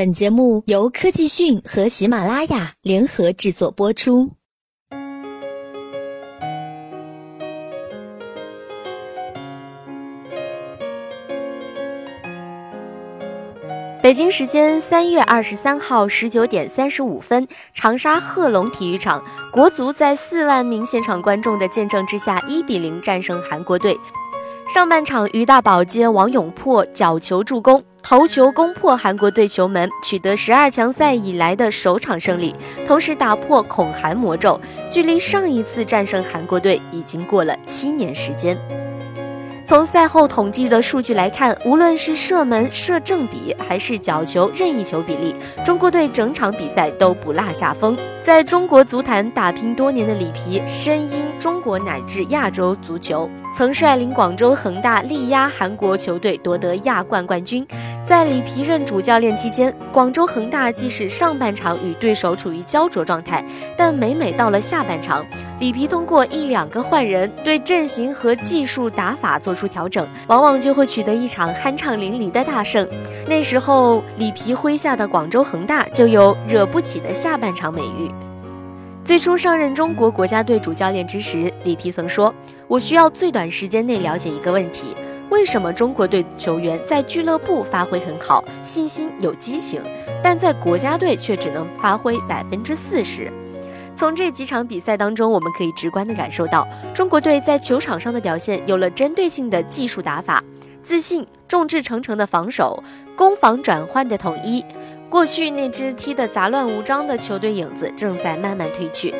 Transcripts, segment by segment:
本节目由科技讯和喜马拉雅联合制作播出。北京时间三月二十三号十九点三十五分，长沙贺龙体育场，国足在四万名现场观众的见证之下，一比零战胜韩国队。上半场，于大宝接王永珀角球助攻，头球攻破韩国队球门，取得十二强赛以来的首场胜利，同时打破恐韩魔咒。距离上一次战胜韩国队已经过了七年时间。从赛后统计的数据来看，无论是射门射正比，还是角球任意球比例，中国队整场比赛都不落下风。在中国足坛打拼多年的里皮，深谙中国乃至亚洲足球，曾率领广州恒大力压韩国球队夺得亚冠冠军。在里皮任主教练期间，广州恒大即使上半场与对手处于焦灼状态，但每每到了下半场，里皮通过一两个换人，对阵型和技术打法做出调整，往往就会取得一场酣畅淋漓的大胜。那时候，里皮麾下的广州恒大就有“惹不起的下半场”美誉。最初上任中国国家队主教练之时，里皮曾说：“我需要最短时间内了解一个问题。”为什么中国队球员在俱乐部发挥很好，信心有激情，但在国家队却只能发挥百分之四十？从这几场比赛当中，我们可以直观地感受到，中国队在球场上的表现有了针对性的技术打法、自信、众志成城的防守、攻防转换的统一。过去那支踢得杂乱无章的球队影子正在慢慢褪去。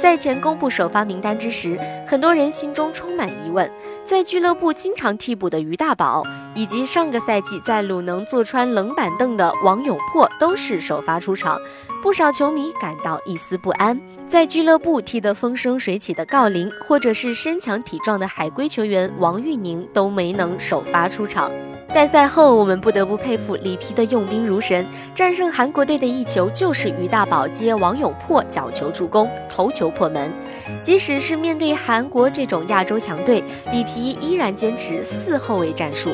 赛前公布首发名单之时，很多人心中充满疑问。在俱乐部经常替补的于大宝，以及上个赛季在鲁能坐穿冷板凳的王永珀，都是首发出场，不少球迷感到一丝不安。在俱乐部踢得风生水起的郜林，或者是身强体壮的海归球员王玉宁，都没能首发出场。在赛后，我们不得不佩服里皮的用兵如神。战胜韩国队的一球就是于大宝接王永珀角球助攻，头球破门。即使是面对韩国这种亚洲强队，里皮依然坚持四后卫战术，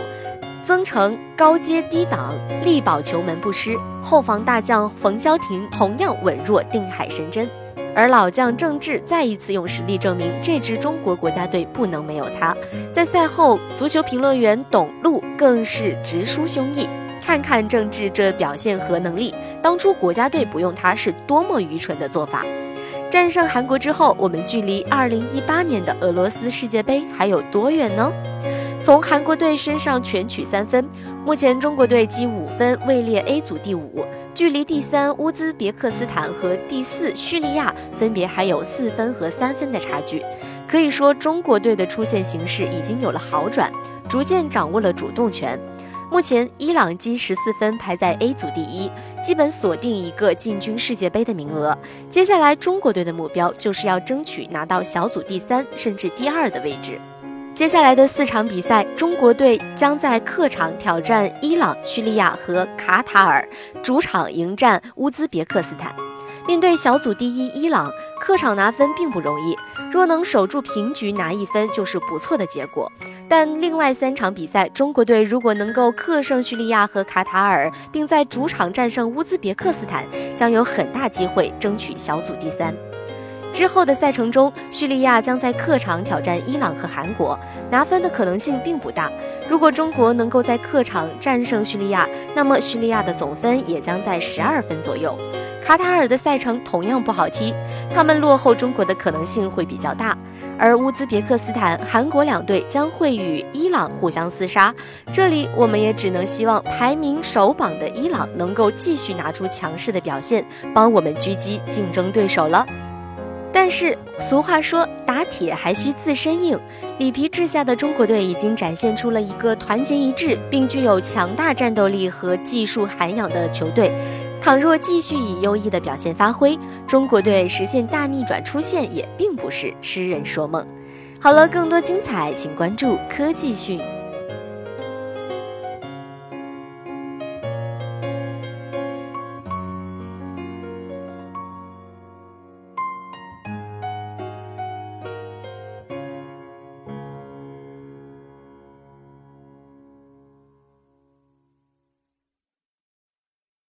曾诚高接低挡，力保球门不失。后防大将冯潇霆同样稳若定海神针。而老将郑智再一次用实力证明，这支中国国家队不能没有他。在赛后，足球评论员董路更是直抒胸臆：看看郑智这表现和能力，当初国家队不用他是多么愚蠢的做法。战胜韩国之后，我们距离2018年的俄罗斯世界杯还有多远呢？从韩国队身上全取三分，目前中国队积五分，位列 A 组第五。距离第三乌兹别克斯坦和第四叙利亚分别还有四分和三分的差距，可以说中国队的出线形势已经有了好转，逐渐掌握了主动权。目前伊朗积十四分排在 A 组第一，基本锁定一个进军世界杯的名额。接下来中国队的目标就是要争取拿到小组第三甚至第二的位置。接下来的四场比赛，中国队将在客场挑战伊朗、叙利亚和卡塔尔，主场迎战乌兹别克斯坦。面对小组第一伊朗，客场拿分并不容易，若能守住平局拿一分就是不错的结果。但另外三场比赛，中国队如果能够客胜叙利亚和卡塔尔，并在主场战胜乌兹别克斯坦，将有很大机会争取小组第三。之后的赛程中，叙利亚将在客场挑战伊朗和韩国，拿分的可能性并不大。如果中国能够在客场战胜叙利亚，那么叙利亚的总分也将在十二分左右。卡塔尔的赛程同样不好踢，他们落后中国的可能性会比较大。而乌兹别克斯坦、韩国两队将会与伊朗互相厮杀，这里我们也只能希望排名首榜的伊朗能够继续拿出强势的表现，帮我们狙击竞争对手了。但是俗话说，打铁还需自身硬。里皮治下的中国队已经展现出了一个团结一致，并具有强大战斗力和技术涵养的球队。倘若继续以优异的表现发挥，中国队实现大逆转出线也并不是痴人说梦。好了，更多精彩，请关注科技讯。